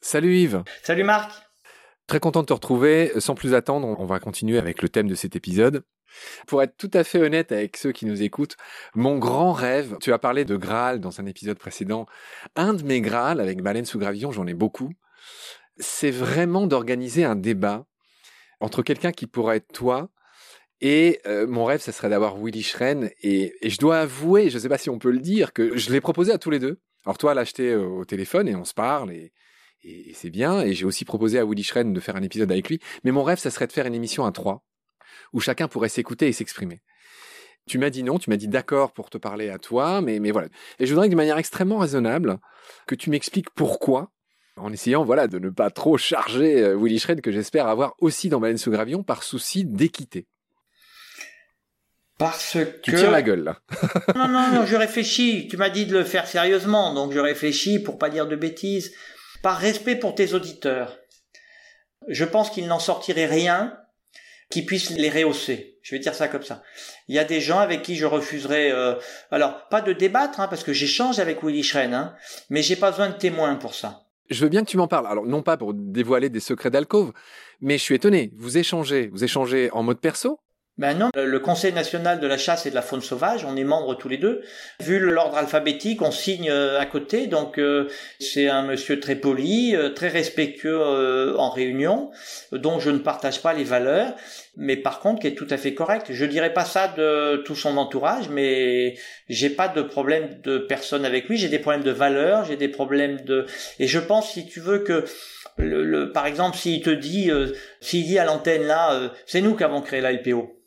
Salut Yves. Salut Marc. Très content de te retrouver. Sans plus attendre, on va continuer avec le thème de cet épisode. Pour être tout à fait honnête avec ceux qui nous écoutent, mon grand rêve, tu as parlé de Graal dans un épisode précédent, un de mes Graal avec Baleine sous gravillon, j'en ai beaucoup, c'est vraiment d'organiser un débat entre quelqu'un qui pourrait être toi et euh, mon rêve, ça serait d'avoir Willy Schren. Et, et, je dois avouer, je ne sais pas si on peut le dire, que je l'ai proposé à tous les deux. Alors toi, l'acheter au téléphone et on se parle et, et, c'est bien. Et j'ai aussi proposé à Willy Schren de faire un épisode avec lui. Mais mon rêve, ça serait de faire une émission à trois, où chacun pourrait s'écouter et s'exprimer. Tu m'as dit non, tu m'as dit d'accord pour te parler à toi, mais, mais voilà. Et je voudrais que de manière extrêmement raisonnable, que tu m'expliques pourquoi, en essayant voilà de ne pas trop charger euh, Willy Schren, que j'espère avoir aussi dans Baleine sous Gravion, par souci d'équité. Parce que... Tu tires la gueule, là. non, non, non, je réfléchis. Tu m'as dit de le faire sérieusement, donc je réfléchis pour pas dire de bêtises par respect pour tes auditeurs, je pense qu'il n'en sortirait rien qui puisse les rehausser. Je vais dire ça comme ça. Il y a des gens avec qui je refuserais, euh, alors pas de débattre, hein, parce que j'échange avec Willy Schren, hein, mais j'ai pas besoin de témoins pour ça. Je veux bien que tu m'en parles. Alors non pas pour dévoiler des secrets d'alcôve, mais je suis étonné. Vous échangez, vous échangez en mode perso non, le Conseil national de la chasse et de la faune sauvage, on est membres tous les deux. Vu l'ordre alphabétique, on signe euh, à côté, donc euh, c'est un monsieur très poli, euh, très respectueux en réunion, dont je ne partage pas les valeurs, mais par contre qui est tout à fait correct. Je dirais pas ça de tout son entourage, mais j'ai pas de problème de personne avec lui, j'ai des problèmes de valeurs, j'ai des problèmes de... Et je pense, si tu veux, que... Le, par exemple, s'il te dit, s'il dit à l'antenne là, c'est nous qui avons créé la LPO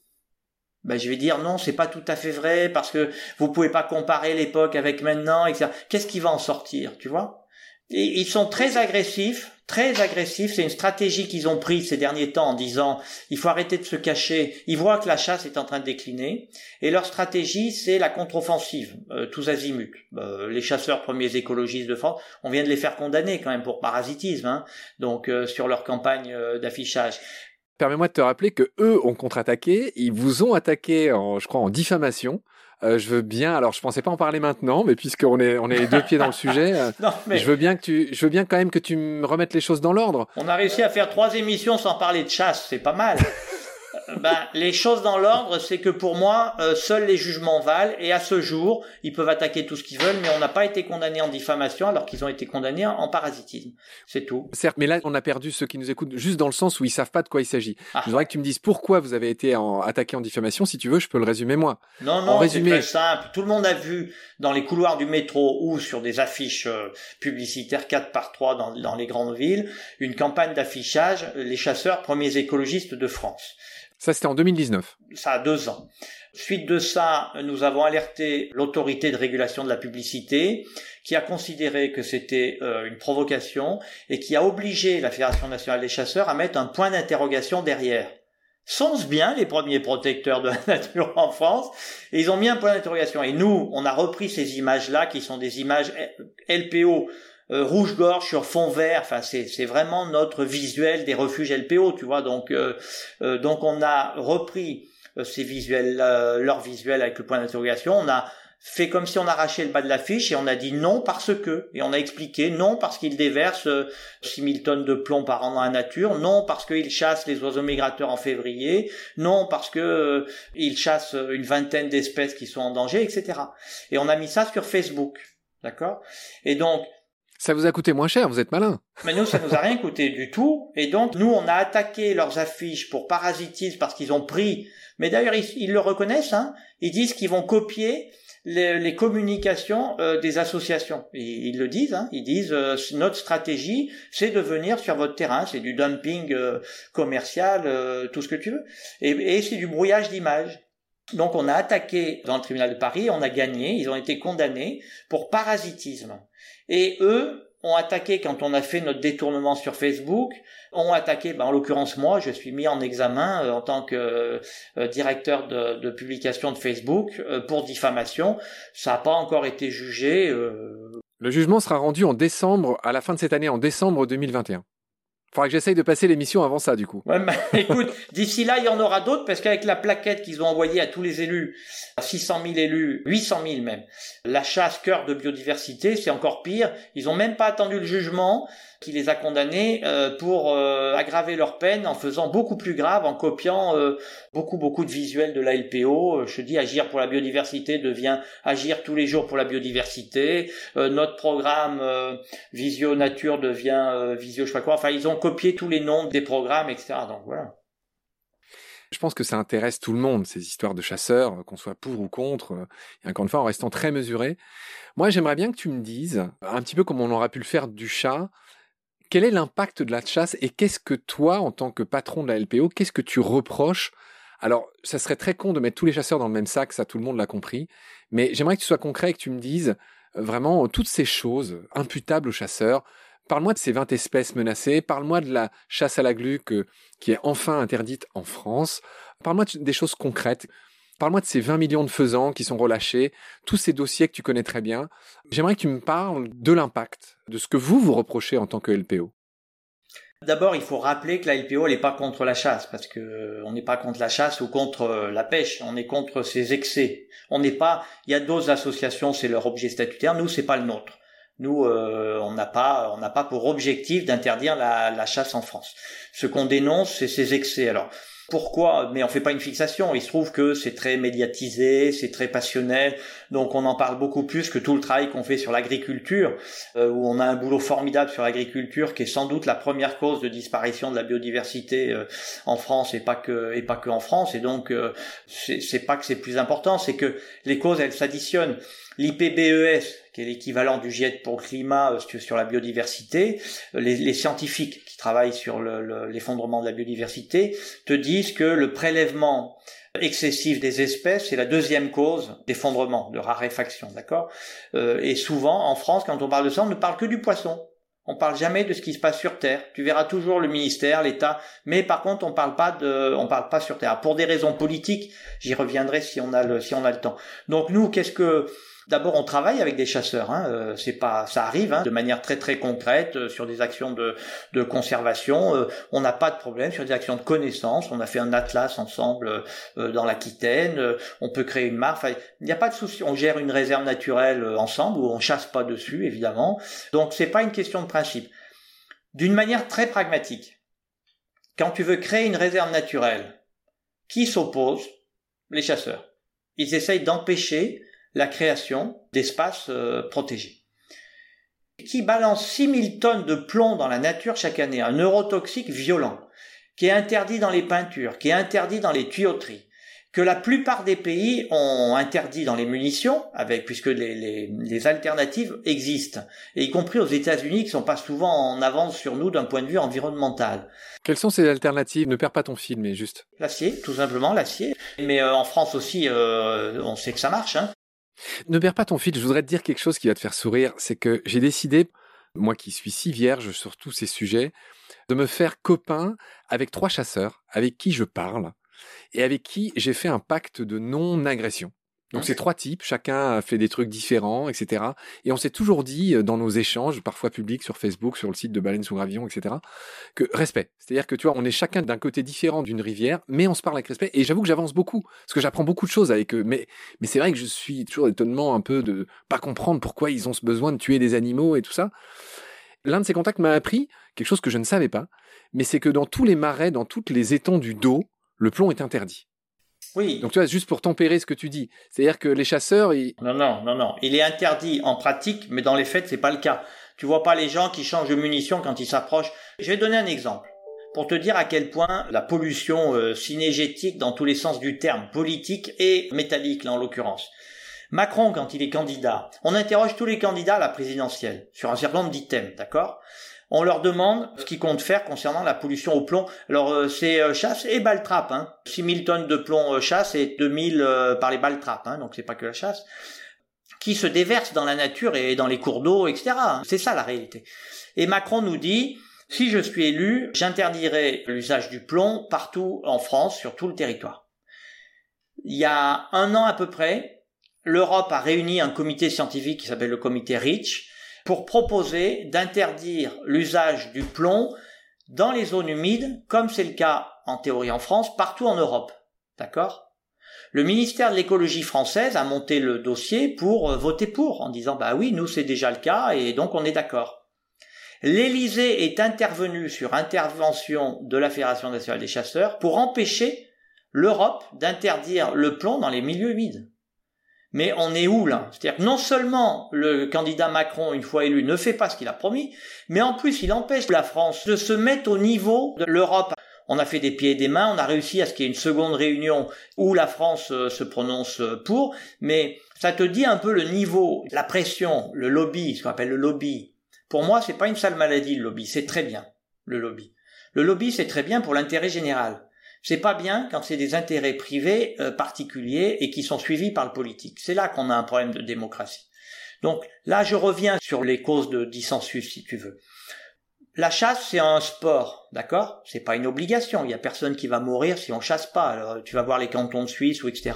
ben, je vais dire non, c'est pas tout à fait vrai parce que vous pouvez pas comparer l'époque avec maintenant, etc. Qu'est-ce qui va en sortir, tu vois? Ils sont très agressifs, très agressifs. C'est une stratégie qu'ils ont prise ces derniers temps en disant il faut arrêter de se cacher. Ils voient que la chasse est en train de décliner et leur stratégie c'est la contre-offensive, euh, tous azimuts. Euh, les chasseurs premiers écologistes de France, on vient de les faire condamner quand même pour parasitisme, hein, donc euh, sur leur campagne d'affichage. Permets-moi de te rappeler que eux ont contre-attaqué, ils vous ont attaqué, en, je crois, en diffamation. Euh, je veux bien, alors je pensais pas en parler maintenant, mais puisqu'on est on est les deux pieds dans le sujet, euh, je veux bien que tu, je veux bien quand même que tu me remettes les choses dans l'ordre. On a réussi à faire trois émissions sans parler de chasse, c'est pas mal. ben, les choses dans l'ordre, c'est que pour moi, euh, seuls les jugements valent, et à ce jour, ils peuvent attaquer tout ce qu'ils veulent, mais on n'a pas été condamné en diffamation alors qu'ils ont été condamnés en parasitisme. C'est tout. Certes, mais là, on a perdu ceux qui nous écoutent juste dans le sens où ils savent pas de quoi il s'agit. Ah. Je voudrais que tu me dises pourquoi vous avez été en, attaqué en diffamation. Si tu veux, je peux le résumer moi. Non, non, c'est très simple. Tout le monde a vu dans les couloirs du métro ou sur des affiches euh, publicitaires 4 par 3 dans, dans les grandes villes, une campagne d'affichage, les chasseurs premiers écologistes de France. Ça, c'était en 2019. Ça a deux ans. Suite de ça, nous avons alerté l'autorité de régulation de la publicité, qui a considéré que c'était euh, une provocation et qui a obligé la Fédération nationale des chasseurs à mettre un point d'interrogation derrière. Sont-ce bien les premiers protecteurs de la nature en France? Et ils ont mis un point d'interrogation. Et nous, on a repris ces images-là, qui sont des images LPO euh, rouge-gorge sur fond vert. Enfin, c'est vraiment notre visuel des refuges LPO, tu vois. Donc, euh, euh, donc on a repris ces visuels, leur visuel avec le point d'interrogation. On a fait comme si on arrachait le bas de l'affiche et on a dit non parce que et on a expliqué non parce qu'il déverse 6000 tonnes de plomb par an dans la nature, non parce qu'il chasse les oiseaux migrateurs en février, non parce que il chasse une vingtaine d'espèces qui sont en danger, etc. Et on a mis ça sur Facebook, d'accord? Et donc ça vous a coûté moins cher, vous êtes malin. Mais nous, ça nous a rien coûté du tout. Et donc, nous, on a attaqué leurs affiches pour parasitisme parce qu'ils ont pris. Mais d'ailleurs, ils, le reconnaissent. Hein. Ils disent qu'ils vont copier les, communications euh, des associations. ils le disent. Hein. Ils disent euh, notre stratégie, c'est de venir sur votre terrain. C'est du dumping euh, commercial, tout ce que tu veux. Et, et c'est du brouillage d'images. Donc on a attaqué dans le tribunal de Paris, on a gagné, ils ont été condamnés pour parasitisme. Et eux ont attaqué quand on a fait notre détournement sur Facebook, ont attaqué, ben, en l'occurrence moi, je suis mis en examen euh, en tant que euh, directeur de, publication de Facebook euh, pour diffamation. Ça n'a pas encore été jugé. Le jugement sera rendu en décembre, à la fin de cette année, en décembre 2021. Faudra que j'essaye de passer l'émission avant ça, du coup. Ouais, bah, écoute, d'ici là, il y en aura d'autres parce qu'avec la plaquette qu'ils ont envoyée à tous les élus, 600 000 élus, 800 000 même, la chasse cœur de biodiversité, c'est encore pire. Ils ont même pas attendu le jugement qui les a condamnés euh, pour euh, aggraver leur peine en faisant beaucoup plus grave, en copiant euh, beaucoup beaucoup de visuels de la LPO. Je dis agir pour la biodiversité devient agir tous les jours pour la biodiversité. notre programme Visio Nature devient Visio je sais pas quoi. Enfin, ils ont copié tous les noms des programmes, etc. Donc voilà. Je pense que ça intéresse tout le monde, ces histoires de chasseurs, qu'on soit pour ou contre, et encore une fois en restant très mesuré. Moi, j'aimerais bien que tu me dises, un petit peu comme on aura pu le faire du chat, quel est l'impact de la chasse et qu'est-ce que toi, en tant que patron de la LPO, qu'est-ce que tu reproches? Alors, ça serait très con de mettre tous les chasseurs dans le même sac, ça tout le monde l'a compris, mais j'aimerais que tu sois concret et que tu me dises euh, vraiment toutes ces choses imputables aux chasseurs. Parle-moi de ces 20 espèces menacées, parle-moi de la chasse à la gluque qui est enfin interdite en France, parle-moi des choses concrètes. Parle-moi de ces 20 millions de faisans qui sont relâchés, tous ces dossiers que tu connais très bien. J'aimerais que tu me parles de l'impact, de ce que vous vous reprochez en tant que LPO. D'abord, il faut rappeler que la LPO n'est pas contre la chasse, parce que euh, on n'est pas contre la chasse ou contre euh, la pêche, on est contre ses excès. On n'est pas. Il y a d'autres associations, c'est leur objet statutaire. Nous, c'est pas le nôtre. Nous, euh, on n'a pas, on n'a pas pour objectif d'interdire la, la, chasse en France. Ce qu'on dénonce, c'est ces excès. Alors, pourquoi Mais on fait pas une fixation. Il se trouve que c'est très médiatisé, c'est très passionnel, donc on en parle beaucoup plus que tout le travail qu'on fait sur l'agriculture, euh, où on a un boulot formidable sur l'agriculture, qui est sans doute la première cause de disparition de la biodiversité euh, en France et pas que et pas que en France. Et donc euh, c'est pas que c'est plus important, c'est que les causes elles s'additionnent. L'IPBES, qui est l'équivalent du GIEC pour le climat euh, sur la biodiversité, les, les scientifiques qui travaillent sur l'effondrement de la biodiversité te disent que le prélèvement excessif des espèces, c'est la deuxième cause d'effondrement, de raréfaction, d'accord? Euh, Et souvent, en France, quand on parle de ça, on ne parle que du poisson. On parle jamais de ce qui se passe sur Terre. Tu verras toujours le ministère, l'État, mais par contre, on parle pas de, on parle pas sur Terre. Pour des raisons politiques, j'y reviendrai si on a le, si on a le temps. Donc nous, qu'est-ce que, D'abord, on travaille avec des chasseurs. Hein, euh, c'est pas, ça arrive hein, de manière très très concrète euh, sur des actions de, de conservation. Euh, on n'a pas de problème sur des actions de connaissance. On a fait un atlas ensemble dans l'Aquitaine. on peut créer une marque. il n'y a pas de souci. On gère une réserve naturelle ensemble où on chasse pas dessus, évidemment. Donc c'est pas une question de principe. D'une manière très pragmatique, quand tu veux créer une réserve naturelle, qui s'oppose? Les chasseurs. Ils essayent d'empêcher la création d'espaces euh, protégés qui balance 6000 tonnes de plomb dans la nature chaque année, un neurotoxique violent, qui est interdit dans les peintures, qui est interdit dans les tuyauteries, que la plupart des pays ont interdit dans les munitions, avec puisque les, les, alternatives existent, et y compris aux États-Unis qui sont pas souvent en avance sur nous d'un point de vue environnemental. Quelles sont ces alternatives? Ne perds pas ton fil, mais juste. L'acier, tout simplement l'acier. Mais euh, en France aussi, euh, on sait que ça marche. Hein. Ne perds pas ton fil, je voudrais te dire quelque chose qui va te faire sourire, c'est que j'ai décidé, moi qui suis si vierge sur tous ces sujets, de me faire copain avec trois chasseurs avec qui je parle et avec qui j'ai fait un pacte de non-agression. Donc c'est trois types, chacun fait des trucs différents, etc. Et on s'est toujours dit euh, dans nos échanges, parfois publics sur Facebook, sur le site de Baleine sous Gravillon, etc., que respect. C'est-à-dire que tu vois, on est chacun d'un côté différent d'une rivière, mais on se parle avec respect. Et j'avoue que j'avance beaucoup, parce que j'apprends beaucoup de choses avec eux. Mais, mais c'est vrai que je suis toujours étonnement un peu de pas comprendre pourquoi ils ont ce besoin de tuer des animaux et tout ça. L'un de ces contacts m'a appris quelque chose que je ne savais pas, mais c'est que dans tous les marais, dans toutes les étendues d'eau, le plomb est interdit. Oui. Donc tu vois, juste pour tempérer ce que tu dis, c'est-à-dire que les chasseurs, ils... non, non, non, non, il est interdit en pratique, mais dans les faits, c'est pas le cas. Tu vois pas les gens qui changent de munitions quand ils s'approchent. Je vais donner un exemple pour te dire à quel point la pollution euh, cinégétique dans tous les sens du terme, politique et métallique là en l'occurrence. Macron, quand il est candidat, on interroge tous les candidats à la présidentielle sur un certain nombre d'items, d'accord? On leur demande ce qu'ils comptent faire concernant la pollution au plomb. Alors euh, c'est euh, chasse et baltrape. Hein. 6000 tonnes de plomb euh, chasse et 2000 par les baltrapes, hein, donc c'est pas que la chasse, qui se déversent dans la nature et dans les cours d'eau, etc. C'est ça la réalité. Et Macron nous dit, si je suis élu, j'interdirai l'usage du plomb partout en France, sur tout le territoire. Il y a un an à peu près, l'Europe a réuni un comité scientifique qui s'appelle le comité REACH, pour proposer d'interdire l'usage du plomb dans les zones humides, comme c'est le cas en théorie en France, partout en Europe. D'accord? Le ministère de l'écologie française a monté le dossier pour euh, voter pour, en disant bah oui, nous c'est déjà le cas et donc on est d'accord. L'Élysée est intervenu sur intervention de la Fédération nationale des chasseurs pour empêcher l'Europe d'interdire le plomb dans les milieux humides. Mais on est où là? C'est-à-dire que non seulement le candidat Macron, une fois élu, ne fait pas ce qu'il a promis, mais en plus il empêche la France de se mettre au niveau de l'Europe. On a fait des pieds et des mains, on a réussi à ce qu'il y ait une seconde réunion où la France euh, se prononce euh, pour, mais ça te dit un peu le niveau, la pression, le lobby, ce qu'on appelle le lobby. Pour moi, c'est pas une sale maladie le lobby, c'est très bien le lobby. Le lobby, c'est très bien pour l'intérêt général. C'est pas bien quand c'est des intérêts privés euh, particuliers et qui sont suivis par le politique. C'est là qu'on a un problème de démocratie. Donc là, je reviens sur les causes de dissensus, si tu veux. La chasse, c'est un sport, d'accord? C'est pas une obligation. Il y a personne qui va mourir si on chasse pas. Alors, tu vas voir les cantons de Suisse ou etc.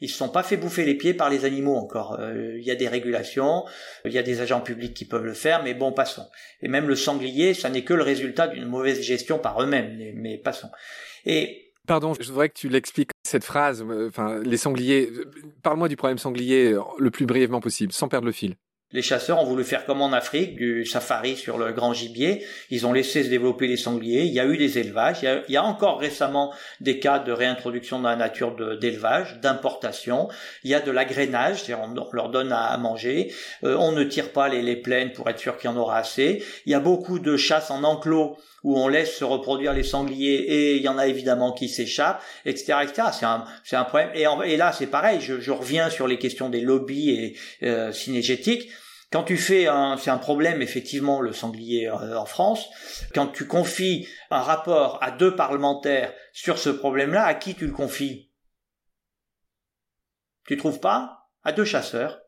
Ils se sont pas fait bouffer les pieds par les animaux encore. Euh, il y a des régulations, il y a des agents publics qui peuvent le faire, mais bon, passons. Et même le sanglier, ça n'est que le résultat d'une mauvaise gestion par eux-mêmes, mais, mais passons. Et Pardon, je voudrais que tu l'expliques cette phrase. Euh, enfin, les sangliers. Euh, parle-moi du problème sanglier euh, le plus brièvement possible, sans perdre le fil. Les chasseurs ont voulu faire comme en Afrique, du safari sur le grand gibier. Ils ont laissé se développer les sangliers. Il y a eu des élevages. Il y a, encore récemment des cas de réintroduction dans la nature d'élevage, d'importation. Il y a de l'agrainage, c'est-à-dire on leur donne à manger. on ne tire pas les, plaines pour être sûr qu'il y en aura assez. Il y a beaucoup de chasse en enclos où on laisse se reproduire les sangliers et il y en a évidemment qui s'échappent, etc., etc. C'est un, c'est un problème. Et, là, c'est pareil. Je, je, reviens sur les questions des lobbies et euh. Quand tu fais un, c'est un problème effectivement le sanglier euh, en France. Quand tu confies un rapport à deux parlementaires sur ce problème-là, à qui tu le confies? Tu trouves pas? À deux chasseurs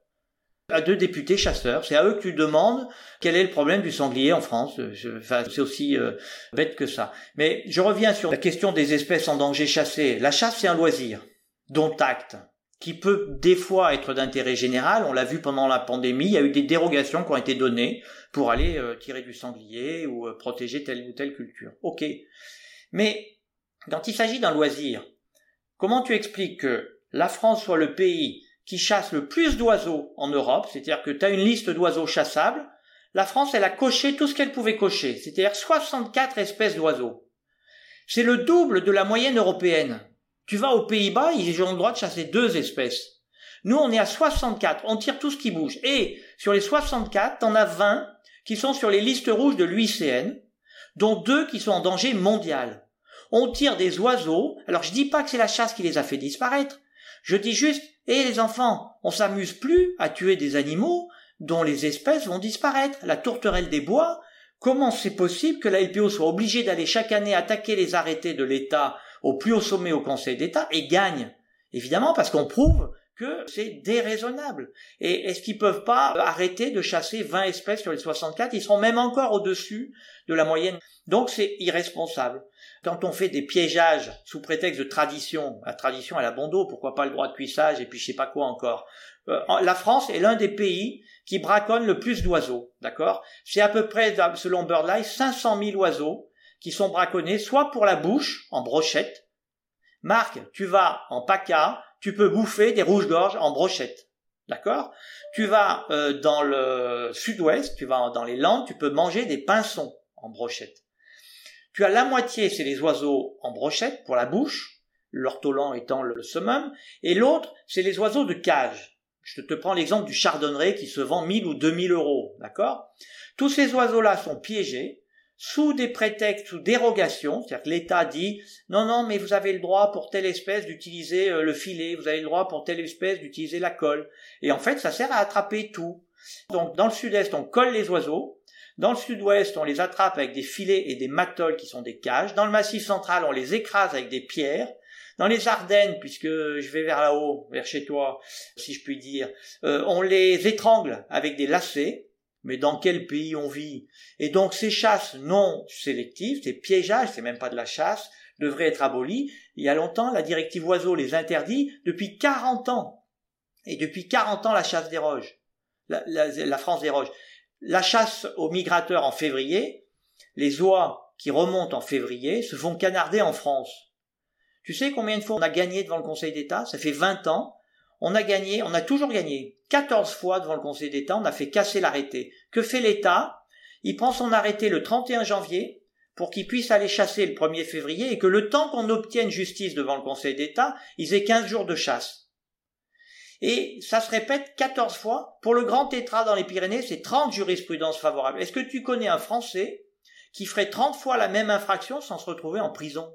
à deux députés chasseurs. C'est à eux que tu demandes quel est le problème du sanglier en France. Enfin, c'est aussi euh, bête que ça. Mais je reviens sur la question des espèces en danger chassées. La chasse, c'est un loisir, dont acte, qui peut des fois être d'intérêt général. On l'a vu pendant la pandémie, il y a eu des dérogations qui ont été données pour aller euh, tirer du sanglier ou euh, protéger telle ou telle culture. Ok. Mais quand il s'agit d'un loisir, comment tu expliques que la France soit le pays qui chasse le plus d'oiseaux en Europe, c'est-à-dire que tu as une liste d'oiseaux chassables, la France, elle a coché tout ce qu'elle pouvait cocher, c'est-à-dire 64 espèces d'oiseaux. C'est le double de la moyenne européenne. Tu vas aux Pays-Bas, ils ont le droit de chasser deux espèces. Nous, on est à 64, on tire tout ce qui bouge. Et sur les 64, t'en as 20 qui sont sur les listes rouges de l'UICN, dont deux qui sont en danger mondial. On tire des oiseaux, alors je dis pas que c'est la chasse qui les a fait disparaître, je dis juste, et les enfants, on s'amuse plus à tuer des animaux dont les espèces vont disparaître. La tourterelle des bois, comment c'est possible que la LPO soit obligée d'aller chaque année attaquer les arrêtés de l'État au plus haut sommet au Conseil d'État et gagne Évidemment parce qu'on prouve que c'est déraisonnable. Et est-ce qu'ils peuvent pas arrêter de chasser 20 espèces sur les 64 Ils seront même encore au-dessus de la moyenne. Donc c'est irresponsable. Quand on fait des piégeages sous prétexte de tradition, la tradition elle a bon pourquoi pas le droit de cuissage et puis je sais pas quoi encore. Euh, la France est l'un des pays qui braconne le plus d'oiseaux, d'accord? C'est à peu près, selon BirdLife, 500 000 oiseaux qui sont braconnés, soit pour la bouche, en brochette. Marc, tu vas en PACA, tu peux bouffer des rouges-gorges en brochette. D'accord? Tu vas euh, dans le sud-ouest, tu vas dans les Landes, tu peux manger des pinsons en brochette. Tu as la moitié, c'est les oiseaux en brochette pour la bouche, l'ortolan étant le summum, et l'autre, c'est les oiseaux de cage. Je te prends l'exemple du chardonneret qui se vend 1000 ou 2000 euros, d'accord? Tous ces oiseaux-là sont piégés, sous des prétextes, sous dérogation, c'est-à-dire que l'État dit non, non, mais vous avez le droit pour telle espèce d'utiliser euh, le filet, vous avez le droit pour telle espèce d'utiliser la colle. Et en fait, ça sert à attraper tout. Donc dans le sud-est, on colle les oiseaux, dans le sud-ouest, on les attrape avec des filets et des matoles qui sont des cages. Dans le massif central, on les écrase avec des pierres. Dans les Ardennes, puisque je vais vers là-haut, vers chez toi, si je puis dire, euh, on les étrangle avec des lacets mais dans quel pays on vit? Et donc ces chasses non sélectives, ces piégeages, c'est même pas de la chasse, devraient être abolies. Il y a longtemps, la directive oiseaux les interdit depuis 40 ans. Et depuis 40 ans, la chasse déroge. La, la, la France déroge. La chasse aux migrateurs en février, les oies qui remontent en février, se font canarder en France. Tu sais combien de fois on a gagné devant le Conseil d'État? Ça fait 20 ans. On a gagné, on a toujours gagné. 14 fois devant le Conseil d'État, on a fait casser l'arrêté. Que fait l'État? Il prend son arrêté le 31 janvier pour qu'il puisse aller chasser le 1er février et que le temps qu'on obtienne justice devant le Conseil d'État, ils aient 15 jours de chasse. Et ça se répète 14 fois. Pour le grand tétra dans les Pyrénées, c'est 30 jurisprudences favorables. Est-ce que tu connais un Français qui ferait 30 fois la même infraction sans se retrouver en prison?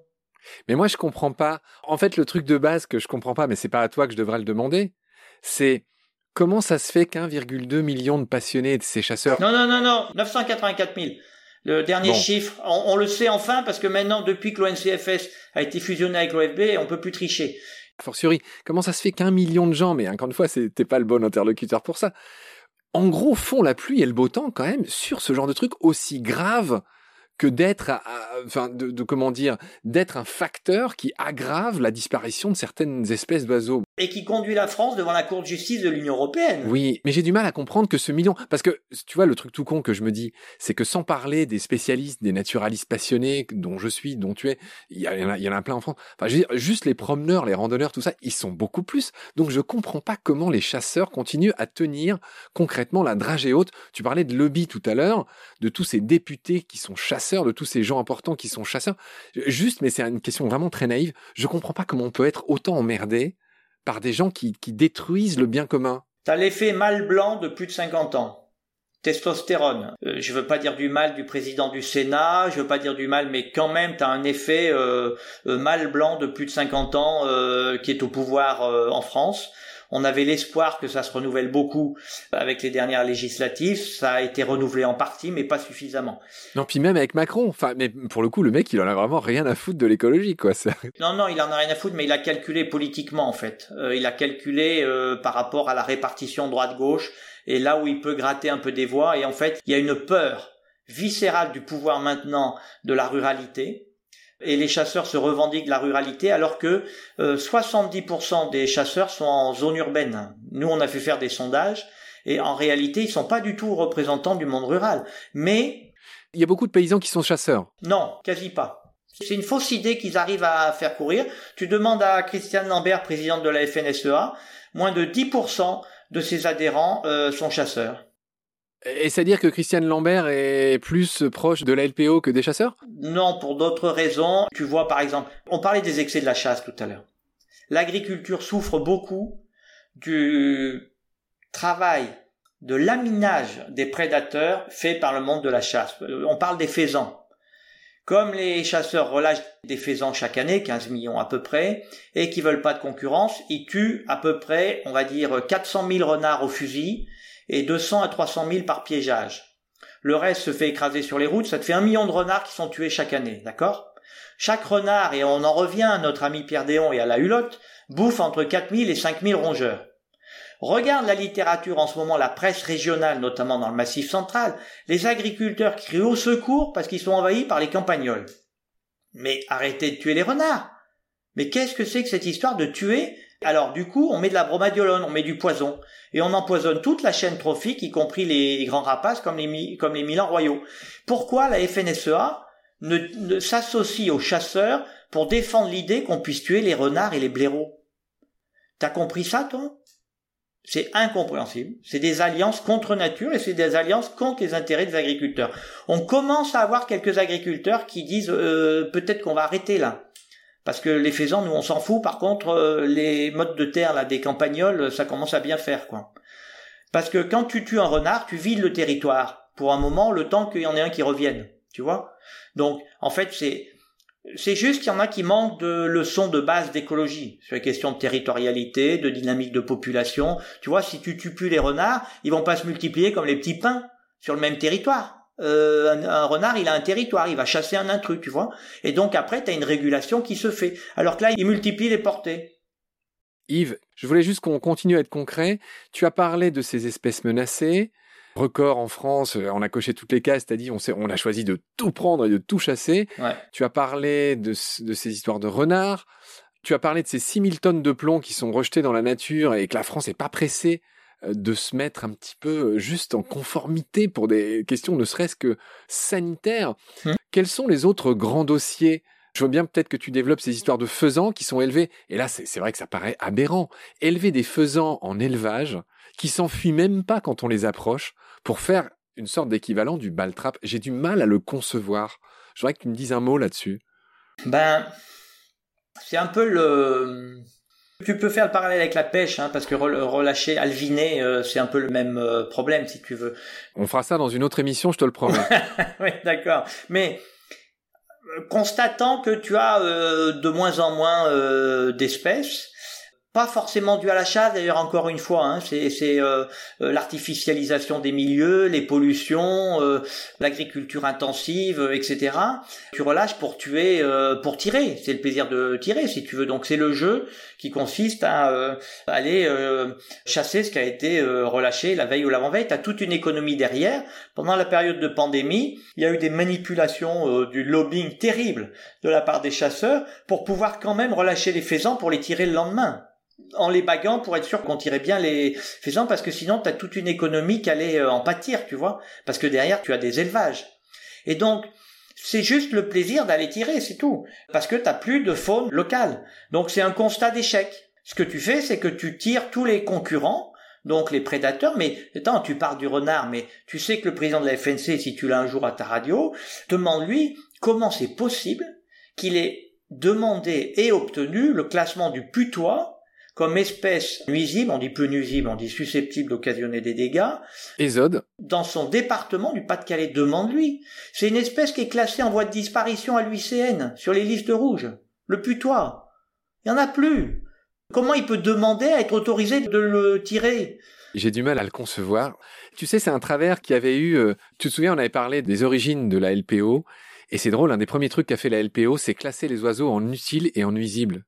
Mais moi, je comprends pas. En fait, le truc de base que je comprends pas, mais c'est pas à toi que je devrais le demander, c'est comment ça se fait qu'1,2 million de passionnés de ces chasseurs Non, non, non, non, 984 000. Le dernier chiffre, on, le sait enfin parce que maintenant, depuis que l'ONCFS a été fusionné avec l'OFB, on peut plus tricher. Fortiori, comment ça se fait qu'un million de gens, mais encore une fois, t'es pas le bon interlocuteur pour ça, en gros font la pluie et le beau temps quand même sur ce genre de truc aussi grave que d'être, enfin, de, comment dire, d'être un facteur qui aggrave la disparition de certaines espèces d'oiseaux. Et qui conduit la France devant la Cour de justice de l'Union européenne. Oui, mais j'ai du mal à comprendre que ce million, parce que tu vois le truc tout con que je me dis, c'est que sans parler des spécialistes, des naturalistes passionnés dont je suis, dont tu es, il y, en a, il y en a plein en France. Enfin, je veux dire, juste les promeneurs, les randonneurs, tout ça, ils sont beaucoup plus. Donc je comprends pas comment les chasseurs continuent à tenir concrètement la dragée haute. Tu parlais de lobby tout à l'heure, de tous ces députés qui sont chasseurs de tous ces gens importants qui sont chasseurs. Juste, mais c'est une question vraiment très naïve. Je comprends pas comment on peut être autant emmerdé par des gens qui, détruisent le bien commun. T'as l'effet mâle blanc de plus de 50 ans. Testostérone. Euh, je veux pas dire du mal du président du Sénat, je veux pas dire du mal, mais quand même, t'as un effet euh, euh, mâle blanc de plus de 50 ans qui est au pouvoir en France. On avait l'espoir que ça se renouvelle beaucoup avec les dernières législatives. Ça a été renouvelé en partie, mais pas suffisamment. Non, puis même avec Macron. Enfin, mais pour le coup, le mec, il en a vraiment rien à foutre de l'écologie, quoi. Non, non, il en a rien à foutre, mais il a calculé politiquement, en fait. Euh, il a calculé euh, par rapport à la répartition droite-gauche et là où il peut gratter un peu des voix. Et en fait, il y a une peur viscérale du pouvoir maintenant de la ruralité et les chasseurs se revendiquent de la ruralité alors que 70% euh, des chasseurs sont en zone urbaine. Nous, on a fait faire des sondages et en réalité, ils sont pas du tout représentants du monde rural. Mais il y a beaucoup de paysans qui sont chasseurs. Non, quasi pas. C'est une fausse idée qu'ils arrivent à faire courir. Tu demandes à Christiane Lambert, présidente de la FNSEA, moins de 10% de ses adhérents euh, sont chasseurs. Et c'est-à-dire que Christiane Lambert est plus proche de la LPO que des chasseurs? Non, pour d'autres raisons. Tu vois, par exemple, on parlait des excès de la chasse tout à l'heure. L'agriculture souffre beaucoup du travail de laminage des prédateurs fait par le monde de la chasse. On parle des faisans. Comme les chasseurs relâchent des faisans chaque année, 15 millions à peu près, et qui veulent pas de concurrence, ils tuent à peu près, on va dire, 400 000 renards au fusil, et 200 à 300 000 par piégeage. Le reste se fait écraser sur les routes, ça te fait un million de renards qui sont tués chaque année, d'accord? Chaque renard, et on en revient à notre ami Pierre Déon et à la hulotte, bouffe entre 4000 et 5000 rongeurs. Regarde la littérature en ce moment, la presse régionale, notamment dans le Massif central, les agriculteurs crient au secours parce qu'ils sont envahis par les campagnols. Mais arrêtez de tuer les renards. Mais qu'est-ce que c'est que cette histoire de tuer alors du coup, on met de la bromadiolone, on met du poison, et on empoisonne toute la chaîne trophique, y compris les, grands rapaces comme les, comme les Milans royaux. Pourquoi la FNSEA ne, s'associe aux chasseurs pour défendre l'idée qu'on puisse tuer les renards et les blaireaux? T'as compris ça, toi? C'est incompréhensible. C'est des alliances contre nature et c'est des alliances contre les intérêts des agriculteurs. On commence à avoir quelques agriculteurs qui disent euh, peut-être qu'on va arrêter là. Parce que les faisans, nous, on s'en fout. Par contre, euh, les modes de terre là des campagnols, ça commence à bien faire, quoi. Parce que quand tu tues un renard, tu vides le territoire pour un moment, le temps qu'il y en ait un qui revienne. Tu vois Donc, en fait, c'est c'est juste qu'il y en a qui manquent de leçons de base d'écologie sur les questions de territorialité, de dynamique de population. Tu vois, si tu tues plus les renards, ils vont pas se multiplier comme les petits pains sur le même territoire. Euh, un, renard, il a un territoire, il va chasser un intrus, tu vois. Et donc après, tu as une régulation qui se fait. Alors que là, il multiplie les portées. Yves, je voulais juste qu'on continue à être concret. Tu as parlé de ces espèces menacées. Record en France, on a coché toutes les cases, c'est-à-dire on, on a choisi de tout prendre et de tout chasser. Tu as parlé de, de ces histoires de renards. Tu as parlé de ces 6000 tonnes de plomb qui sont rejetées dans la nature et que la France n'est pas pressée de se mettre un petit peu juste en conformité pour des questions ne serait-ce que sanitaires. Mmh. Quels sont les autres grands dossiers? Je veux bien peut-être que tu développes ces histoires de faisans qui sont élevés, et là c'est vrai que ça paraît aberrant, élever des faisans en élevage qui s'enfuient même pas quand on les approche pour faire une sorte d'équivalent du baltrap. J'ai du mal à le concevoir. Je voudrais que tu me dises un mot là-dessus. Ben, c'est un peu le. Tu peux faire le parallèle avec la pêche, hein, parce que relâcher, alviner, euh, c'est un peu le même euh, problème, si tu veux. On fera ça dans une autre émission, je te le promets. oui, d'accord. Mais euh, constatant que tu as de moins en moins d'espèces, pas forcément dû à la chasse d'ailleurs encore une fois hein, c'est euh, euh, l'artificialisation des milieux les pollutions euh, l'agriculture intensive etc tu relâches pour tuer pour tirer. C'est le plaisir de tirer si tu veux. Donc c'est le jeu qui consiste à aller chasser ce qui a été relâché la veille ou l'avant-veille tu as toute une économie derrière. Pendant la période de pandémie il y a eu des manipulations du lobbying terrible de la part des chasseurs pour pouvoir quand même relâcher les faisans pour les tirer le lendemain en les baguant pour être sûr qu'on tirait bien les faisans parce que sinon tu as toute une économie qui allait euh, en pâtir, tu vois, parce que derrière tu as des élevages. Et donc c'est juste le plaisir d'aller tirer, c'est tout, parce que t'as plus de faune locale. Donc c'est un constat d'échec. Ce que tu fais, c'est que tu tires tous les concurrents, donc les prédateurs, mais attends, tu parles du renard, mais tu sais que le président de la FNC, si tu l'as un jour à ta radio, demande-lui comment c'est possible qu'il ait demandé et obtenu le classement du putois comme espèce nuisible, on dit peu nuisible, on dit susceptible d'occasionner des dégâts. Ésode. Dans son département du Pas-de-Calais, demande-lui. C'est une espèce qui est classée en voie de disparition à l'UICN, sur les listes rouges. Le putois. Il n'y en a plus. Comment il peut demander à être autorisé de le tirer? J'ai du mal à le concevoir. Tu sais, c'est un travers qui avait eu. Euh, tu te souviens, on avait parlé des origines de la LPO. Et c'est drôle, un des premiers trucs qu'a fait la LPO, c'est classer les oiseaux en utiles et en nuisibles.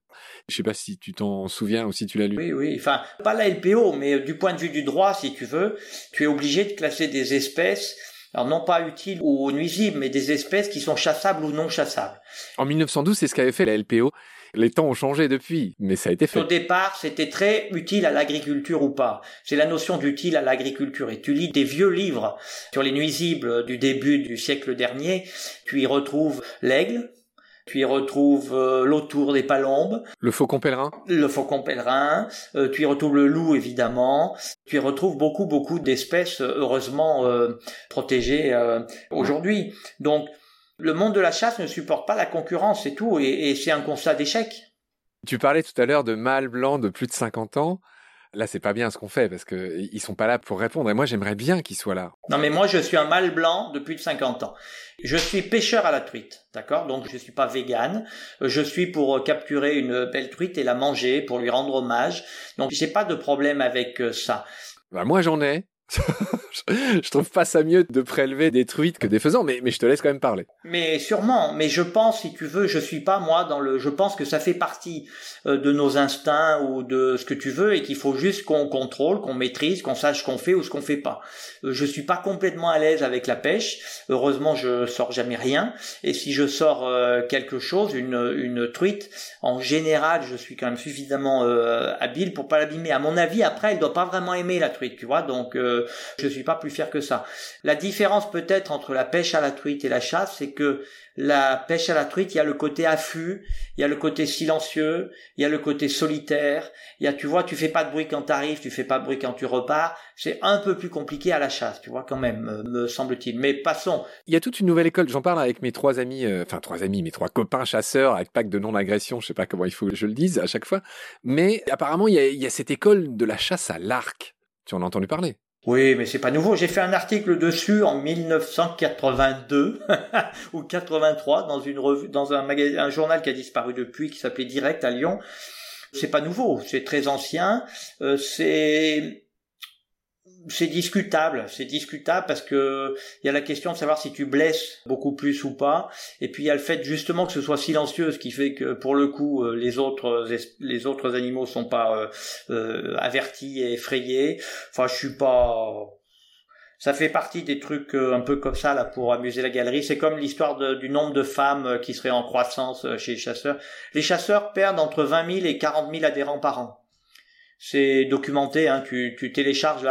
Je sais pas si tu t'en souviens ou si tu l'as lu. Oui, oui. Enfin, pas la LPO, mais du point de vue du droit, si tu veux, tu es obligé de classer des espèces alors non pas utiles ou nuisibles, mais des espèces qui sont chassables ou non chassables. En 1912, c'est ce qu'avait fait la LPO. Les temps ont changé depuis, mais ça a été fait. Au départ, c'était très utile à l'agriculture ou pas. C'est la notion d'utile à l'agriculture. Et tu lis des vieux livres sur les nuisibles du début du siècle dernier, tu y retrouves l'aigle, tu y retrouves euh, l'autour des palombes. Le faucon pèlerin. Le faucon pèlerin. Euh, tu y retrouves le loup, évidemment. Tu y retrouves beaucoup, beaucoup d'espèces, euh, heureusement, protégées aujourd'hui. Donc, le monde de la chasse ne supporte pas la concurrence, c'est tout. Et, et c'est un constat d'échec. Tu parlais tout à l'heure de mâles blancs de plus de 50 ans là c'est pas bien ce qu'on fait parce que ils sont pas là pour répondre et moi j'aimerais bien qu'ils soient là. Non mais moi je suis un mâle blanc depuis de 50 ans. Je suis pêcheur à la truite, d'accord? Donc je suis pas vegan, je suis pour capturer une belle truite et la manger pour lui rendre hommage. Donc j'ai pas de problème avec euh, ça. Bah moi j'en ai. je trouve pas ça mieux de prélever des truites que des faisans, mais, mais je te laisse quand même parler. Mais sûrement, mais je pense, si tu veux, je suis pas moi dans le, je pense que ça fait partie euh, de nos instincts ou de ce que tu veux et qu'il faut juste qu'on contrôle, qu'on maîtrise, qu'on sache ce qu'on fait ou ce qu'on fait pas. Euh, je suis pas complètement à l'aise avec la pêche. Heureusement, je sors jamais rien. Et si je sors euh, quelque chose, une, une truite, en général, je suis quand même suffisamment habile pour pas l'abîmer. À mon avis, après, elle doit pas vraiment aimer la truite, tu vois. Donc, je suis pas plus fier que ça. La différence peut-être entre la pêche à la truite et la chasse, c'est que la pêche à la truite, il y a le côté affût, il y a le côté silencieux, il y a le côté solitaire, il y a, tu vois, tu fais pas de bruit quand tu arrives, tu fais pas de bruit quand tu repars. C'est un peu plus compliqué à la chasse, tu vois, quand même, me semble-t-il. Mais passons. Il y a toute une nouvelle école. J'en parle avec mes trois amis, euh, enfin trois amis, mes trois copains chasseurs avec pack de non-agression. Je sais pas comment il faut que je le dise à chaque fois. Mais apparemment, il y a cette école de la chasse à l'arc. Tu en as entendu parler? Oui, mais c'est pas nouveau. J'ai fait un article dessus en 1982 ou 83 dans une revue, dans un journal qui a disparu depuis, qui s'appelait Direct à Lyon. C'est pas nouveau, c'est très ancien. Euh, c'est c'est discutable, c'est discutable parce que il y a la question de savoir si tu blesses beaucoup plus ou pas, et puis il y a le fait justement que ce soit silencieux, ce qui fait que pour le coup euh, les autres les autres animaux sont pas euh, euh, avertis et effrayés. Enfin, je suis pas ça fait partie des trucs un peu comme ça là pour amuser la galerie. C'est comme l'histoire du nombre de femmes qui seraient en croissance chez les chasseurs. Les chasseurs perdent entre 20 000 et 40 000 adhérents par an. C'est documenté, hein, tu, tu télécharges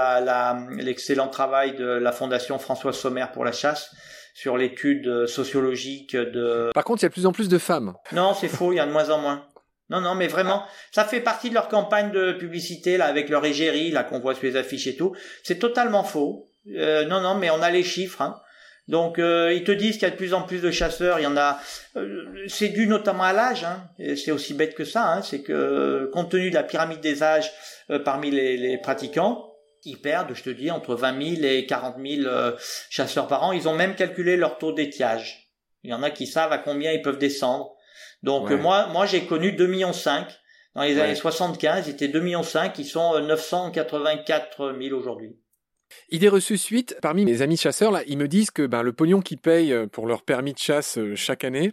l'excellent la, travail de la Fondation François Sommer pour la chasse sur l'étude sociologique de... Par contre, il y a de plus en plus de femmes. Non, c'est faux, il y a de moins en moins. Non, non, mais vraiment, ça fait partie de leur campagne de publicité, là, avec leur égérie, là, qu'on voit sur les affiches et tout. C'est totalement faux. Euh, non, non, mais on a les chiffres, hein. Donc euh, ils te disent qu'il y a de plus en plus de chasseurs, il y en a. Euh, c'est dû notamment à l'âge, hein, c'est aussi bête que ça. Hein, c'est que compte tenu de la pyramide des âges euh, parmi les, les, pratiquants, ils perdent, je te dis, entre 20 000 et 40 000 chasseurs par an. Ils ont même calculé leur taux d'étiage. Il y en a qui savent à combien ils peuvent descendre. Donc moi, moi j'ai connu 2 millions 5 dans les années 75. Ils étaient 2 millions 5, ils sont 984 000 aujourd'hui. Idée reçue suite, parmi mes amis chasseurs, là, ils me disent que ben, le pognon qu'ils payent euh, pour leur permis de chasse euh, chaque année,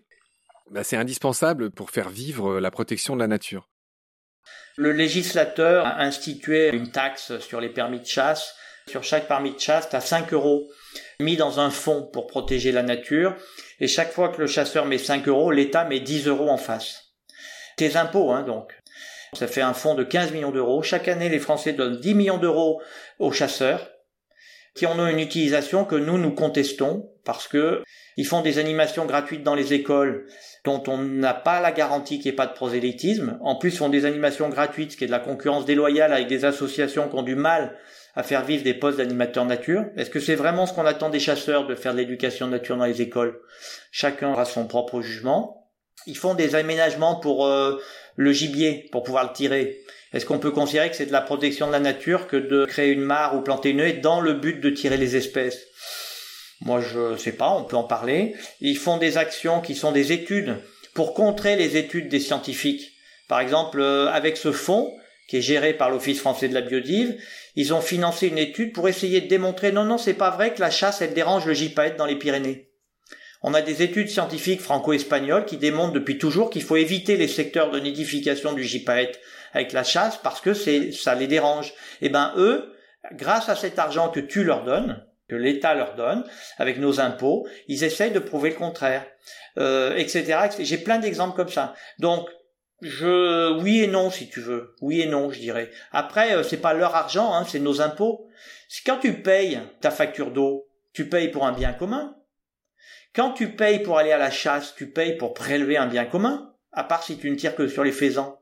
ben, c'est indispensable pour faire vivre euh, la protection de la nature. Le législateur a institué une taxe sur les permis de chasse. Sur chaque permis de chasse, tu as 5 euros mis dans un fonds pour protéger la nature. Et chaque fois que le chasseur met 5 euros, l'État met 10 euros en face. Tes impôts, hein, donc. Ça fait un fonds de 15 millions d'euros. Chaque année, les Français donnent 10 millions d'euros aux chasseurs qui en ont une utilisation que nous, nous contestons parce que ils font des animations gratuites dans les écoles dont on n'a pas la garantie qu'il n'y ait pas de prosélytisme. En plus, ils font des animations gratuites, ce qui est de la concurrence déloyale avec des associations qui ont du mal à faire vivre des postes d'animateurs nature. Est-ce que c'est vraiment ce qu'on attend des chasseurs de faire de l'éducation nature dans les écoles? Chacun aura son propre jugement. Ils font des aménagements pour euh, le gibier, pour pouvoir le tirer. Est-ce qu'on peut considérer que c'est de la protection de la nature que de créer une mare ou planter une haie dans le but de tirer les espèces? Moi, je sais pas, on peut en parler. Ils font des actions qui sont des études pour contrer les études des scientifiques. Par exemple, euh, avec ce fonds qui est géré par l'Office français de la biodive, ils ont financé une étude pour essayer de démontrer non non, c'est pas vrai que la chasse elle dérange le gypaète dans les Pyrénées. On a des études scientifiques franco-espagnoles qui démontrent depuis toujours qu'il faut éviter les secteurs de nidification du gypaète avec la chasse parce que c'est ça les dérange. Eh ben eux, grâce à cet argent que tu leur donnes, que l'État leur donne, avec nos impôts, ils essayent de prouver le contraire, euh, etc. J'ai plein d'exemples comme ça. Donc je oui et non si tu veux, oui et non je dirais. Après euh, c'est pas leur argent, hein, c'est nos impôts. Quand tu payes ta facture d'eau, tu payes pour un bien commun. Quand tu payes pour aller à la chasse, tu payes pour prélever un bien commun, à part si tu ne tires que sur les faisans.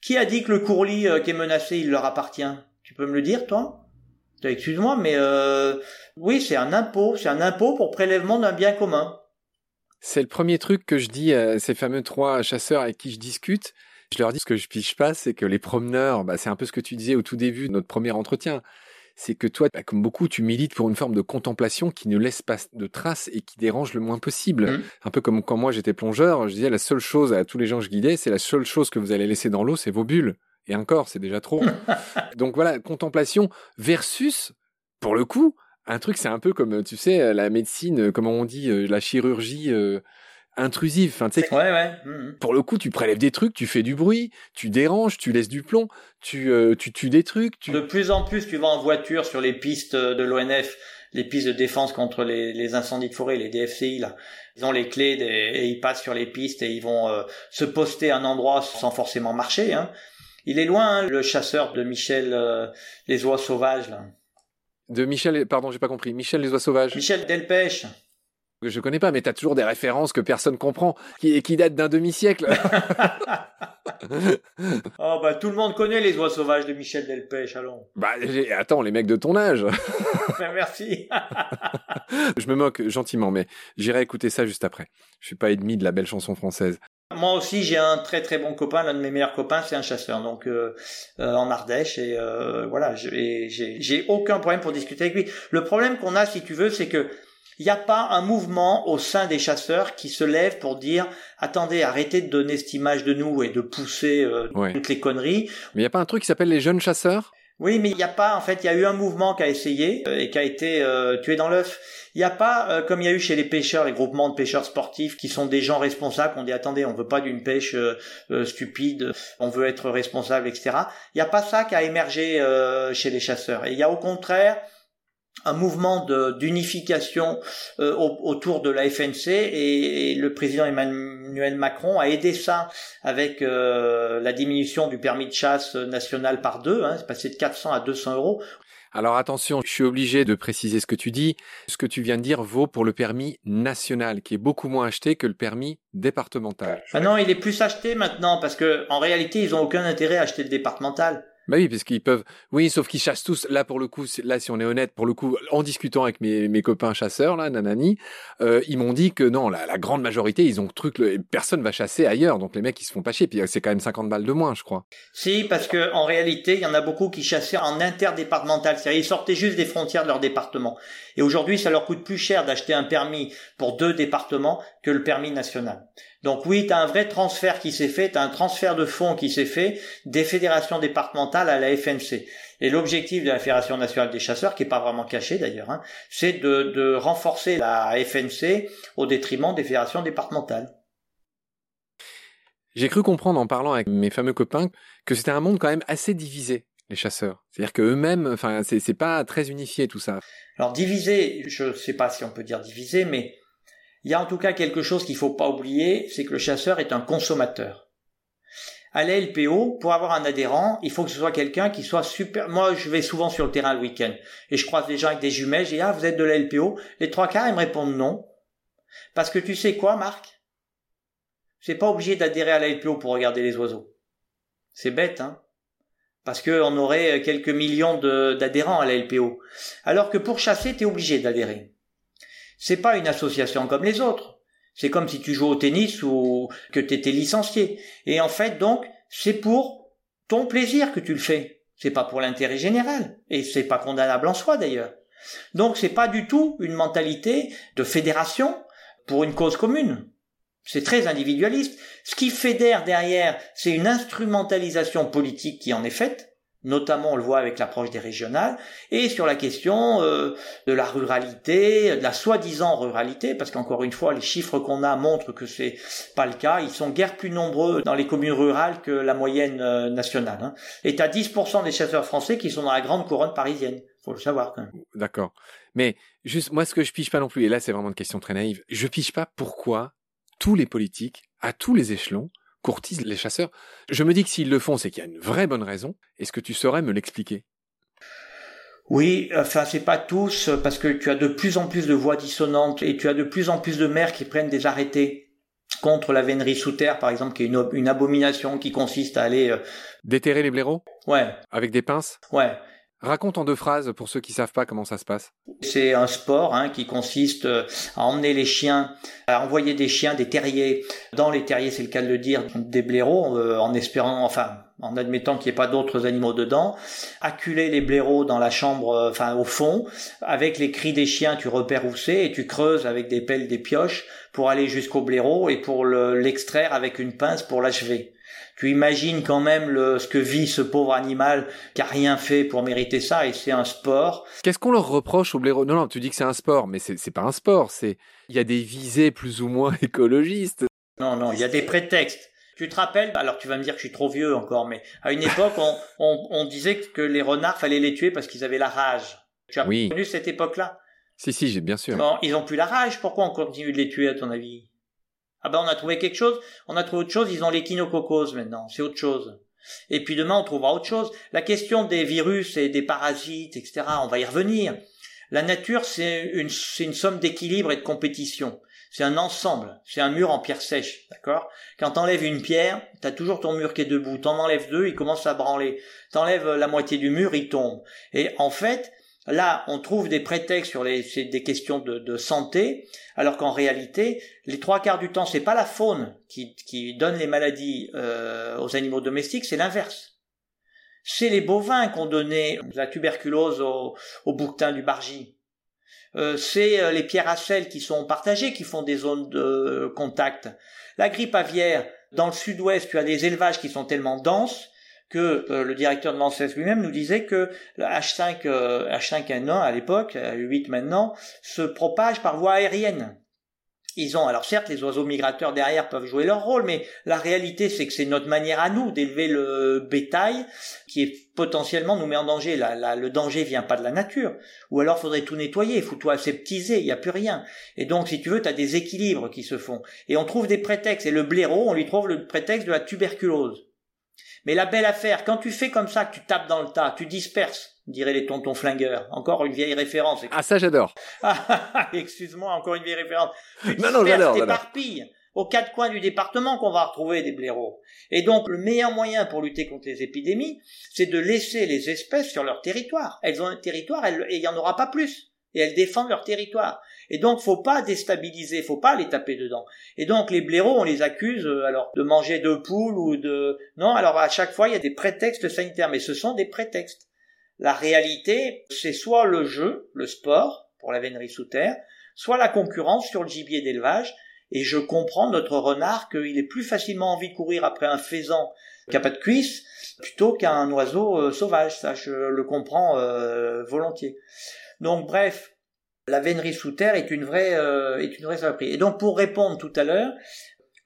Qui a dit que le courlis euh, qui est menacé, il leur appartient? Tu peux me le dire, toi? Excuse-moi, mais euh, oui, c'est un impôt. C'est un impôt pour prélèvement d'un bien commun. C'est le premier truc que je dis à ces fameux trois chasseurs avec qui je discute. Je leur dis ce que je piche pas, c'est que les promeneurs, bah, c'est un peu ce que tu disais au tout début de notre premier entretien c'est que toi, bah, comme beaucoup, tu milites pour une forme de contemplation qui ne laisse pas de traces et qui dérange le moins possible. Mmh. Un peu comme quand moi j'étais plongeur, je disais la seule chose à tous les gens que je guidais, c'est la seule chose que vous allez laisser dans l'eau, c'est vos bulles. Et encore, c'est déjà trop. Donc voilà, contemplation versus, pour le coup, un truc, c'est un peu comme, tu sais, la médecine, comment on dit, euh, la chirurgie, euh, intrusive. Enfin, tu sais, ouais, ouais. Mmh, mmh. Pour le coup, tu prélèves des trucs, tu fais du bruit, tu déranges, tu laisses du plomb, tu euh, tu tues des trucs. Tu... De plus en plus, tu vas en voiture sur les pistes de l'ONF, les pistes de défense contre les, les, incendies de forêt, les DFCI là. Ils ont les clés et ils passent sur les pistes et ils vont euh, se poster à un endroit sans forcément marcher. Hein. Il est loin, hein, le chasseur de Michel euh, les oies sauvages là. De Michel, pardon, j'ai pas compris. Michel les oies sauvages. Michel Delpech que je connais pas, mais tu as toujours des références que personne comprend, qui, qui datent d'un demi-siècle. oh bah tout le monde connaît les oies sauvages de Michel Delpech, allons. Bah attends, les mecs de ton âge. Ben, merci. je me moque gentiment, mais j'irai écouter ça juste après. Je suis pas ennemi de la belle chanson française. Moi aussi, j'ai un très très bon copain. L'un de mes meilleurs copains, c'est un chasseur, donc euh, euh, en Ardèche. Et euh, voilà, j'ai aucun problème pour discuter avec lui. Le problème qu'on a, si tu veux, c'est que il n'y a pas un mouvement au sein des chasseurs qui se lève pour dire attendez, arrêtez de donner cette image de nous et de pousser euh, toutes les conneries. Mais il n'y a pas un truc qui s'appelle les jeunes chasseurs? Oui, mais il n'y a pas, en fait, il y a eu un mouvement qui a essayé euh, et qui a été euh, tué dans l'œuf. Il n'y a pas, comme il y a eu chez les pêcheurs, les groupements de pêcheurs sportifs, qui sont des gens responsables, on dit attendez, on veut pas d'une pêche stupide, on veut être responsable, etc. Il n'y a pas ça qui a émergé chez les chasseurs. Et il y a au contraire un mouvement d'unification euh, autour de la FNC et, le président Emmanuel Macron a aidé ça avec euh, la diminution du permis de chasse national par deux, hein, c'est passé de 400 à 200 euros. Alors attention, je suis obligé de préciser ce que tu dis. Ce que tu viens de dire vaut pour le permis national, qui est beaucoup moins acheté que le permis départemental. Ah non, il est plus acheté maintenant parce que en réalité, ils ont aucun intérêt à acheter le départemental. Bah oui, parce qu'ils peuvent. Oui, sauf qu'ils chassent tous. Là, pour le coup, là, si on est honnête, pour le coup, en discutant avec mes, copains chasseurs, là, nanani, euh, ils m'ont dit que non, la, la, grande majorité, ils ont truc, personne va chasser ailleurs. Donc les mecs, ils se font pas chier. Puis c'est quand même 50 balles de moins, je crois. Si, parce que en réalité, il y en a beaucoup qui chassaient en interdépartemental. C'est-à-dire, ils sortaient juste des frontières de leur département. Et aujourd'hui, ça leur coûte plus cher d'acheter un permis pour deux départements que le permis national. Donc oui, tu as un vrai transfert qui s'est fait, tu as un transfert de fonds qui s'est fait des fédérations départementales à la FNC. Et l'objectif de la Fédération nationale des chasseurs, qui est pas vraiment caché d'ailleurs, hein, c'est de, de renforcer la FNC au détriment des fédérations départementales. J'ai cru comprendre en parlant avec mes fameux copains que c'était un monde quand même assez divisé, les chasseurs. C'est-à-dire que eux-mêmes, enfin, c'est pas très unifié tout ça. Alors divisé, je sais pas si on peut dire divisé, mais il y a en tout cas quelque chose qu'il faut pas oublier, c'est que le chasseur est un consommateur. À la LPO, pour avoir un adhérent, il faut que ce soit quelqu'un qui soit super. Moi, je vais souvent sur le terrain le week-end et je croise des gens avec des jumelles. Dis ah vous êtes de la LPO. Les trois quarts ils me répondent non, parce que tu sais quoi, Marc? C'est pas obligé d'adhérer à la LPO pour regarder les oiseaux. C'est bête, hein? Parce qu'on aurait quelques millions d'adhérents à la LPO. Alors que pour chasser, tu obligé d'adhérer. C'est pas une association comme les autres. C'est comme si tu joues au tennis ou que tu étais licencié. Et en fait, donc, c'est pour ton plaisir que tu le fais. C'est pas pour l'intérêt général. Et c'est pas condamnable en soi d'ailleurs. Donc c'est pas du tout une mentalité de fédération pour une cause commune. C'est très individualiste. Ce qui fédère derrière, c'est une instrumentalisation politique qui en est faite, notamment on le voit avec l'approche des régionales, et sur la question euh, de la ruralité, de la soi-disant ruralité, parce qu'encore une fois, les chiffres qu'on a montrent que c'est pas le cas. Ils sont guère plus nombreux dans les communes rurales que la moyenne euh, nationale. Hein. Et à 10% des chasseurs français qui sont dans la grande couronne parisienne. Faut le savoir quand même. D'accord. Mais juste, moi, ce que je piche pas non plus, et là, c'est vraiment une question très naïve, je piche pas pourquoi tous les politiques, à tous les échelons, courtisent les chasseurs. Je me dis que s'ils le font, c'est qu'il y a une vraie bonne raison. Est-ce que tu saurais me l'expliquer? Oui, enfin c'est pas tous parce que tu as de plus en plus de voix dissonantes et tu as de plus en plus de maires qui prennent des arrêtés contre la vénerie sous terre par exemple qui est une, une abomination qui consiste à aller euh, déterrer les blaireaux? Ouais. Avec des pinces? Ouais. Raconte en deux phrases pour ceux qui savent pas comment ça se passe. C'est un sport hein, qui consiste euh, à emmener les chiens, à envoyer des chiens, des terriers. Dans les terriers, c'est le cas de le dire, des blaireaux, euh, en espérant, enfin, en admettant qu'il n'y ait pas d'autres animaux dedans, acculer les blaireaux dans la chambre, euh, enfin au fond, avec les cris des chiens, tu repères où c'est et tu creuses avec des pelles, des pioches pour aller jusqu'au blaireau et pour l'extraire avec une pince pour l'achever tu imagines quand même le, ce que vit ce pauvre animal qui a rien fait pour mériter ça et c'est un sport. Qu'est-ce qu'on leur reproche au blaireau Non, non, tu dis que c'est un sport, mais c'est, pas un sport. C'est il y a des visées plus ou moins écologistes. Non, non, il y a des prétextes. Tu te rappelles? Alors tu vas me dire que je suis trop vieux encore, mais à une époque, on, on, on disait que les renards fallait les tuer parce qu'ils avaient la rage. Tu as oui. connu cette époque-là? Si, si, j'ai bien sûr. Ils ont plus la rage. Pourquoi on continue de les tuer à ton avis? Ah ben on a trouvé quelque chose, on a trouvé autre chose, ils ont l'échinococose maintenant, c'est autre chose. Et puis demain on trouvera autre chose. La question des virus et des parasites, etc., on va y revenir. La nature c'est une, une somme d'équilibre et de compétition. C'est un ensemble, c'est un mur en pierre sèche, d'accord? Quand t'enlèves une pierre, t'as toujours ton mur qui est debout. T'en enlèves deux, il commence à branler. T'enlèves la moitié du mur, il tombe. Et en fait, Là, on trouve des prétextes sur les, des questions de, santé, alors qu'en réalité, les trois quarts du temps, c'est pas la faune qui, qui donne les maladies euh, aux animaux domestiques, c'est l'inverse. C'est les bovins qui ont donné la tuberculose au, au bouquetin du bargy. Euh, c'est euh, les pierres à sel qui sont partagées qui font des zones de contact. La grippe aviaire, dans le sud-ouest, tu as des élevages qui sont tellement denses que euh, le directeur de l'ANSES lui-même nous disait que le H5, H5N1 à l'époque, 8 maintenant, se propage par voie aérienne. ils ont, alors certes, les oiseaux migrateurs derrière peuvent jouer leur rôle, mais la réalité, c'est que c'est notre manière à nous d'élever le bétail qui est potentiellement nous met en danger. le danger vient pas de la nature. Ou alors faudrait tout nettoyer, faut tout aseptiser, il n'y a plus rien. Et donc, si tu veux, tu as des équilibres qui se font. Et on trouve des prétextes. Et le blaireau, on lui trouve le prétexte de la tuberculose. Mais la belle affaire, quand tu fais comme ça, que tu tapes dans le tas, tu disperses, diraient les tontons flingueurs. Encore une vieille référence. Ah, ça, j'adore. Excuse-moi, encore une vieille référence. Tu non, non, j'adore. t'éparpilles aux quatre coins du département qu'on va retrouver des blaireaux. Et donc, le meilleur moyen pour lutter contre les épidémies, c'est de laisser les espèces sur leur territoire. Elles ont un territoire et il n'y en aura pas plus. Et elles défendent leur territoire. Et donc, faut pas déstabiliser, faut pas les taper dedans. Et donc, les blaireaux, on les accuse, euh, alors, de manger de poules ou de, non, alors, à chaque fois, il y a des prétextes sanitaires, mais ce sont des prétextes. La réalité, c'est soit le jeu, le sport, pour la vénerie sous terre, soit la concurrence sur le gibier d'élevage, et je comprends notre renard qu'il est plus facilement envie de courir après un faisan qui a pas de cuisse plutôt qu'un oiseau euh, sauvage. Ça, je le comprends euh, volontiers. Donc, bref, la vénerie sous terre est une vraie euh, est une vraie saloperie. Et donc, pour répondre tout à l'heure,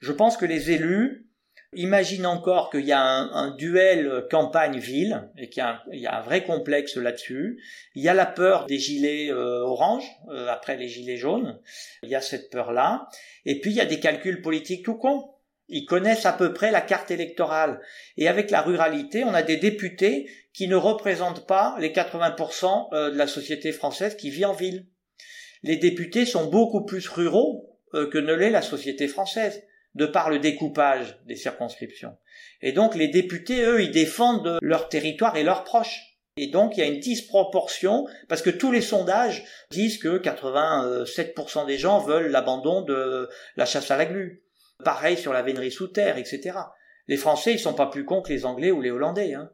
je pense que les élus Imagine encore qu'il y a un, duel campagne-ville et qu'il y, a un vrai complexe là-dessus. Il y a la peur des gilets euh, orange euh, après les gilets jaunes. Il y a cette peur-là. Et puis il y a des calculs politiques tout con. Ils connaissent à peu près la carte électorale. Et avec la ruralité, on a des députés qui ne représentent pas les 80% euh, de la société française qui vit en ville. Les députés sont beaucoup plus ruraux que ne l'est la société française de par le découpage des circonscriptions. Et donc les députés, eux, ils défendent leur territoire et leurs proches. Et donc il y a une disproportion, parce que tous les sondages disent que 87% des gens veulent l'abandon de la chasse à la glu. Pareil sur la vénerie sous terre, etc. Les Français, ils sont pas plus cons que les Anglais ou les Hollandais. Hein.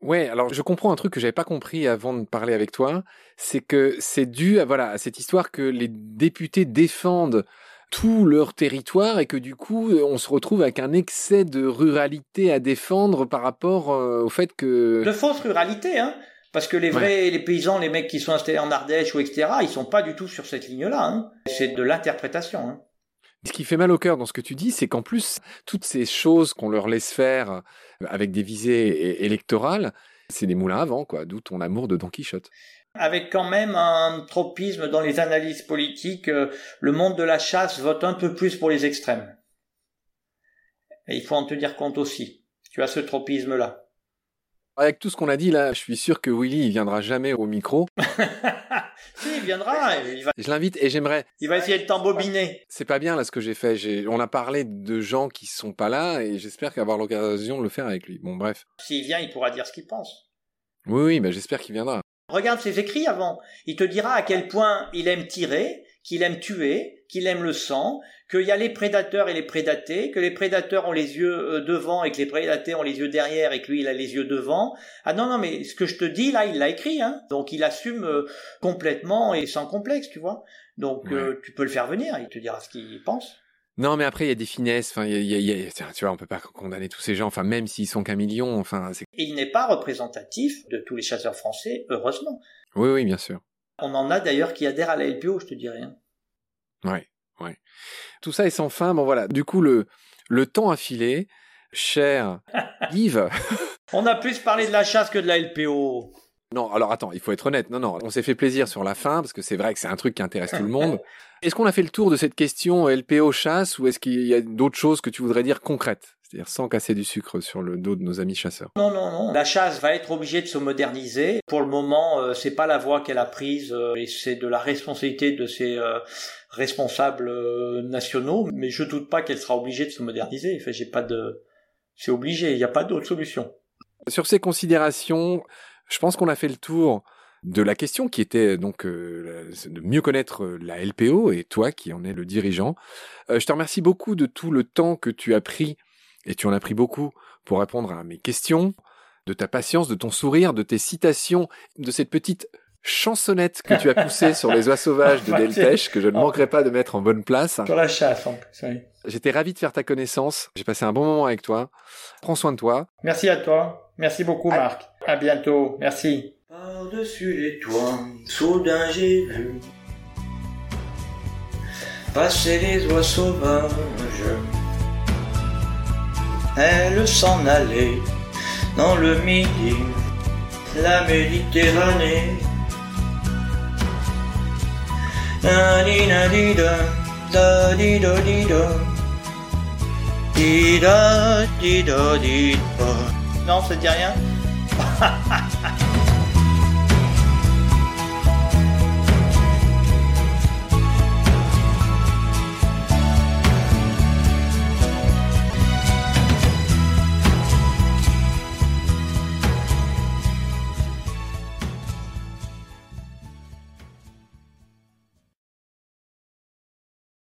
Ouais, alors je comprends un truc que j'avais pas compris avant de parler avec toi, c'est que c'est dû à voilà à cette histoire que les députés défendent tout leur territoire et que du coup on se retrouve avec un excès de ruralité à défendre par rapport euh, au fait que de fausse ruralité hein parce que les vrais les paysans les mecs qui sont installés en Ardèche ou etc ils sont pas du tout sur cette ligne là hein. c'est de l'interprétation hein. Ce qui fait mal au cœur dans ce que tu dis, c'est qu'en plus, toutes ces choses qu'on leur laisse faire euh, avec des visées électorales, c'est des moulins à vent, quoi. D'où ton amour de Don Quichotte avec quand même un tropisme dans les analyses politiques. Euh, le monde de la chasse vote un peu plus pour les extrêmes. Et il faut en tenir compte aussi. Tu as ce tropisme-là. Avec tout ce qu'on a dit là, je suis sûr que Willy il viendra jamais au micro. si, il viendra. Je l'invite et j'aimerais. Il va essayer de t'embobiner. C'est pas bien là ce que j'ai fait. On a parlé de gens qui sont pas là et j'espère qu'avoir l'occasion de le faire avec lui. Bon, bref. S'il vient, il pourra dire ce qu'il pense. Oui, oui, mais j'espère qu'il viendra. Regarde ses écrits avant. Il te dira à quel point il aime tirer, qu'il aime tuer, qu'il aime le sang, qu'il y a les prédateurs et les prédatés, que les prédateurs ont les yeux euh, devant et que les prédatés ont les yeux derrière et que lui il a les yeux devant. Ah non non mais ce que je te dis là il l'a écrit hein. Donc il assume euh, complètement et sans complexe, tu vois. Donc euh, tu peux le faire venir, il te dira ce qu'il pense. Non, mais après, il y a des finesses. Enfin, il y a, tu vois, on peut pas condamner tous ces gens. Enfin, même s'ils sont qu'un million. Enfin, il n'est pas représentatif de tous les chasseurs français, heureusement. Oui, oui, bien sûr. On en a d'ailleurs qui adhèrent à la LPO, je te dis rien. Ouais, ouais. Tout ça est sans fin. Bon, voilà. Du coup, le le temps a filé. Cher Yves. on a plus parlé de la chasse que de la LPO. Non, alors attends, il faut être honnête. Non, non, on s'est fait plaisir sur la fin parce que c'est vrai que c'est un truc qui intéresse tout le monde. Est-ce qu'on a fait le tour de cette question LPO chasse ou est-ce qu'il y a d'autres choses que tu voudrais dire concrètes? C'est-à-dire sans casser du sucre sur le dos de nos amis chasseurs. Non, non, non. La chasse va être obligée de se moderniser. Pour le moment, euh, c'est pas la voie qu'elle a prise euh, et c'est de la responsabilité de ses euh, responsables nationaux. Mais je doute pas qu'elle sera obligée de se moderniser. Enfin, j'ai pas de, c'est obligé. Il n'y a pas d'autre solution. Sur ces considérations, je pense qu'on a fait le tour de la question qui était donc euh, de mieux connaître euh, la LPO et toi qui en es le dirigeant. Euh, je te remercie beaucoup de tout le temps que tu as pris et tu en as pris beaucoup pour répondre à mes questions, de ta patience, de ton sourire, de tes citations, de cette petite chansonnette que tu as poussée sur les oies sauvages de Delpech que je ne manquerai pas de mettre en bonne place. Sur la chasse en plus, oui. J'étais ravi de faire ta connaissance. J'ai passé un bon moment avec toi. Prends soin de toi. Merci à toi. Merci beaucoup, Marc. À bientôt. Merci. Par-dessus les toits, soudain j'ai vu passaient les oies sauvages. Elle s'en allait dans le midi, la Méditerranée. Non, ça dit rien?